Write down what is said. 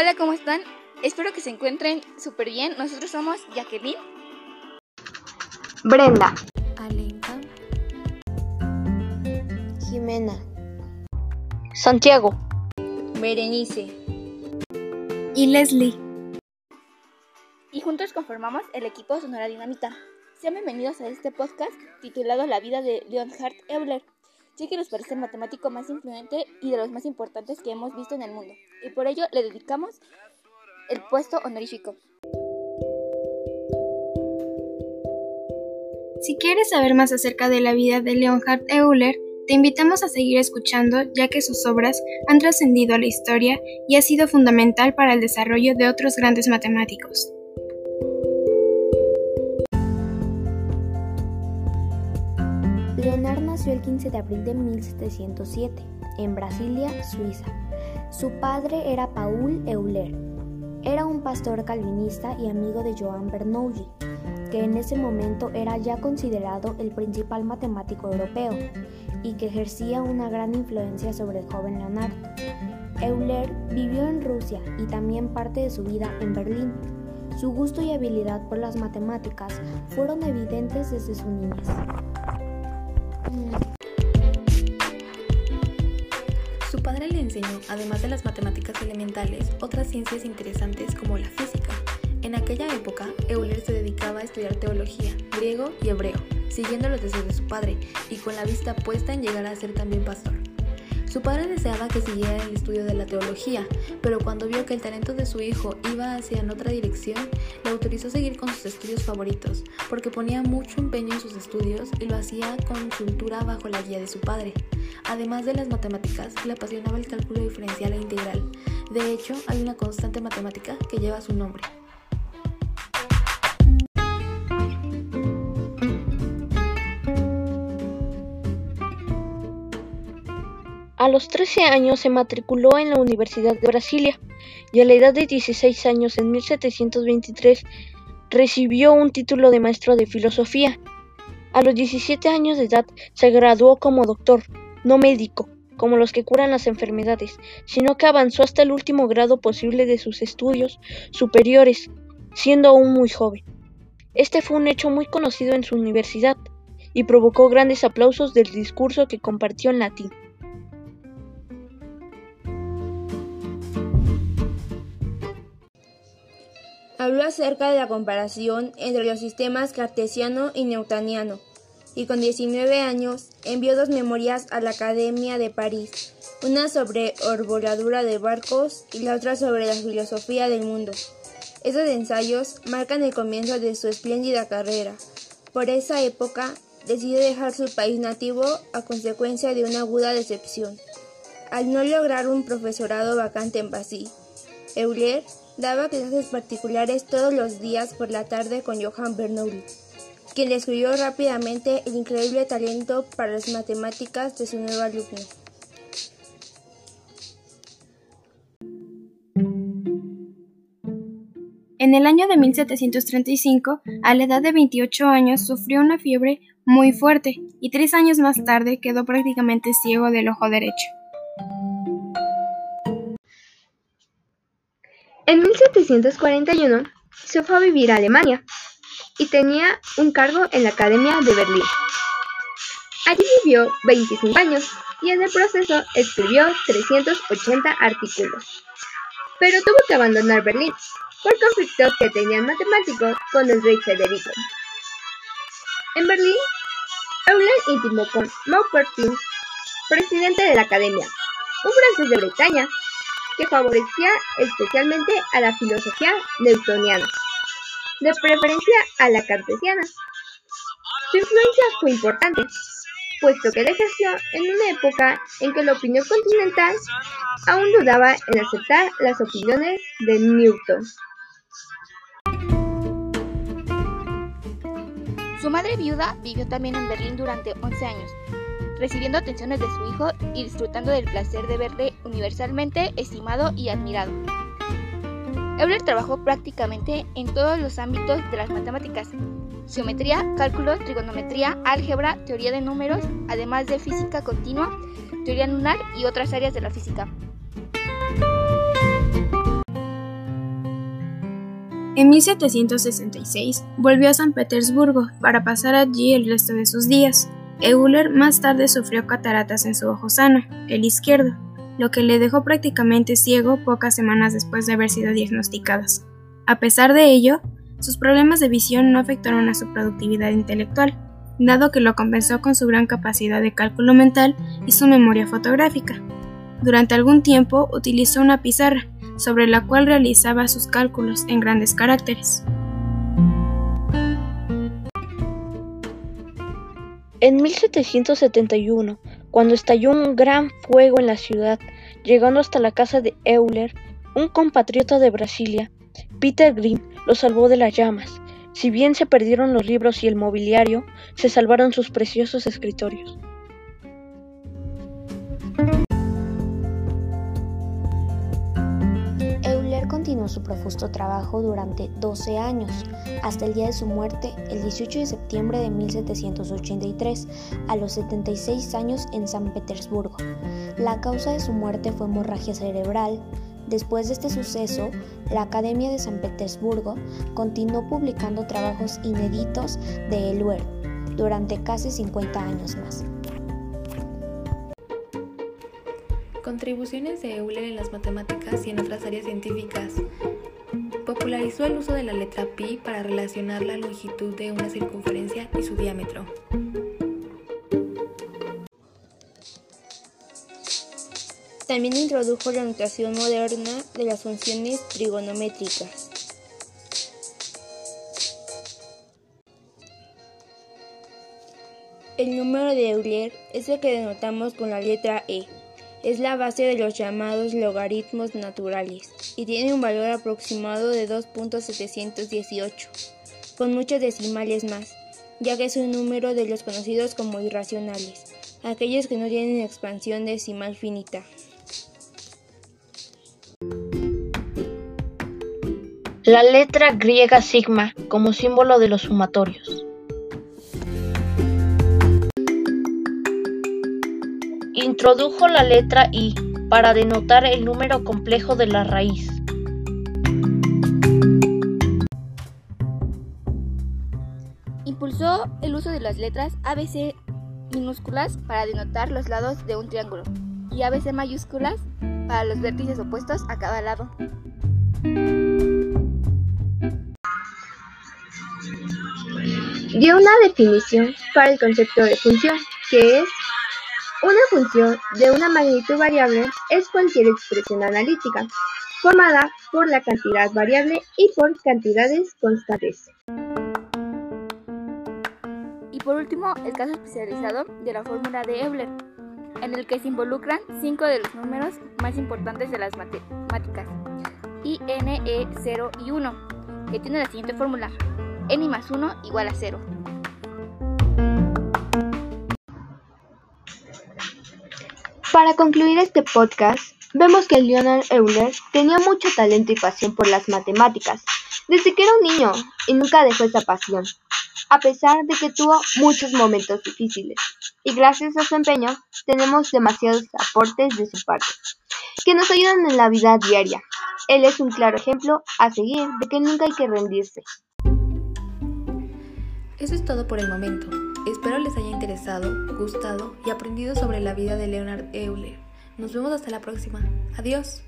Hola, ¿cómo están? Espero que se encuentren súper bien. Nosotros somos Jacqueline, Brenda, Alenka, Jimena, Santiago, Berenice y Leslie. y juntos conformamos el equipo Sonora Dinamita. Sean bienvenidos a este podcast titulado La vida de Leonhard Euler, ya que nos parece el matemático más influyente y de los más importantes que hemos visto en el mundo, y por ello le dedicamos el puesto honorífico. Si quieres saber más acerca de la vida de Leonhard Euler, te invitamos a seguir escuchando ya que sus obras han trascendido a la historia y ha sido fundamental para el desarrollo de otros grandes matemáticos. Nació el 15 de abril de 1707 en Brasilia, Suiza. Su padre era Paul Euler. Era un pastor calvinista y amigo de Johann Bernoulli, que en ese momento era ya considerado el principal matemático europeo y que ejercía una gran influencia sobre el joven Leonard. Euler vivió en Rusia y también parte de su vida en Berlín. Su gusto y habilidad por las matemáticas fueron evidentes desde su niñez. Además de las matemáticas elementales, otras ciencias interesantes como la física. En aquella época, Euler se dedicaba a estudiar teología, griego y hebreo, siguiendo los deseos de su padre y con la vista puesta en llegar a ser también pastor. Su padre deseaba que siguiera el estudio de la teología, pero cuando vio que el talento de su hijo iba hacia otra dirección, le autorizó seguir con sus estudios favoritos, porque ponía mucho empeño en sus estudios y lo hacía con cultura bajo la guía de su padre. Además de las matemáticas, le apasionaba el cálculo diferencial e integral. De hecho, hay una constante matemática que lleva su nombre. A los 13 años se matriculó en la Universidad de Brasilia y a la edad de 16 años, en 1723, recibió un título de maestro de filosofía. A los 17 años de edad se graduó como doctor, no médico, como los que curan las enfermedades, sino que avanzó hasta el último grado posible de sus estudios superiores, siendo aún muy joven. Este fue un hecho muy conocido en su universidad y provocó grandes aplausos del discurso que compartió en latín. Habló acerca de la comparación entre los sistemas cartesiano y newtoniano, y con 19 años envió dos memorias a la Academia de París, una sobre orboladura de barcos y la otra sobre la filosofía del mundo. Esos ensayos marcan el comienzo de su espléndida carrera. Por esa época decidió dejar su país nativo a consecuencia de una aguda decepción, al no lograr un profesorado vacante en Basí. Euler daba clases particulares todos los días por la tarde con Johann Bernoulli, quien descubrió rápidamente el increíble talento para las matemáticas de su nuevo alumno. En el año de 1735, a la edad de 28 años, sufrió una fiebre muy fuerte y tres años más tarde quedó prácticamente ciego del ojo derecho. En 1741 se fue a vivir a Alemania y tenía un cargo en la Academia de Berlín. Allí vivió 25 años y en el proceso escribió 380 artículos. Pero tuvo que abandonar Berlín por conflictos que tenía el matemático con el rey Federico. En Berlín, Euler intimó con Maupertuis, presidente de la Academia, un francés de Bretaña, que favorecía especialmente a la filosofía newtoniana, de preferencia a la cartesiana. Su influencia fue importante, puesto que la ejerció en una época en que la opinión continental aún dudaba en aceptar las opiniones de Newton. Su madre viuda vivió también en Berlín durante 11 años, recibiendo atenciones de su hijo y disfrutando del placer de verle universalmente estimado y admirado. Euler trabajó prácticamente en todos los ámbitos de las matemáticas, geometría, cálculo, trigonometría, álgebra, teoría de números, además de física continua, teoría lunar y otras áreas de la física. En 1766 volvió a San Petersburgo para pasar allí el resto de sus días. Euler más tarde sufrió cataratas en su ojo sano, el izquierdo, lo que le dejó prácticamente ciego pocas semanas después de haber sido diagnosticadas. A pesar de ello, sus problemas de visión no afectaron a su productividad intelectual, dado que lo compensó con su gran capacidad de cálculo mental y su memoria fotográfica. Durante algún tiempo utilizó una pizarra, sobre la cual realizaba sus cálculos en grandes caracteres. En 1771, cuando estalló un gran fuego en la ciudad, llegando hasta la casa de Euler, un compatriota de Brasilia, Peter Grimm lo salvó de las llamas. Si bien se perdieron los libros y el mobiliario, se salvaron sus preciosos escritorios. Su profusto trabajo durante 12 años, hasta el día de su muerte, el 18 de septiembre de 1783, a los 76 años en San Petersburgo. La causa de su muerte fue hemorragia cerebral, Después de este suceso, la Academia de San Petersburgo continuó publicando trabajos inéditos de Euler durante casi 50 años más. Contribuciones de Euler en las matemáticas y en otras áreas científicas. Popularizó el uso de la letra pi para relacionar la longitud de una circunferencia y su diámetro. También introdujo la notación moderna de las funciones trigonométricas. El número de Euler es el que denotamos con la letra E. Es la base de los llamados logaritmos naturales y tiene un valor aproximado de 2.718, con muchos decimales más, ya que es un número de los conocidos como irracionales, aquellos que no tienen expansión decimal finita. La letra griega sigma como símbolo de los sumatorios. Introdujo la letra I para denotar el número complejo de la raíz. Impulsó el uso de las letras ABC minúsculas para denotar los lados de un triángulo y ABC mayúsculas para los vértices opuestos a cada lado. dio una definición para el concepto de función, que es una función de una magnitud variable es cualquier expresión analítica formada por la cantidad variable y por cantidades constantes. Y por último, el caso especializado de la fórmula de Euler, en el que se involucran cinco de los números más importantes de las matemáticas, i, n, e, 0 y 1, que tiene la siguiente fórmula n más 1 igual a 0. Para concluir este podcast, vemos que Leonard Euler tenía mucho talento y pasión por las matemáticas desde que era un niño y nunca dejó esa pasión, a pesar de que tuvo muchos momentos difíciles. Y gracias a su empeño tenemos demasiados aportes de su parte que nos ayudan en la vida diaria. Él es un claro ejemplo a seguir de que nunca hay que rendirse. Eso es todo por el momento. Espero les haya interesado, gustado y aprendido sobre la vida de Leonard Euler. Nos vemos hasta la próxima. Adiós.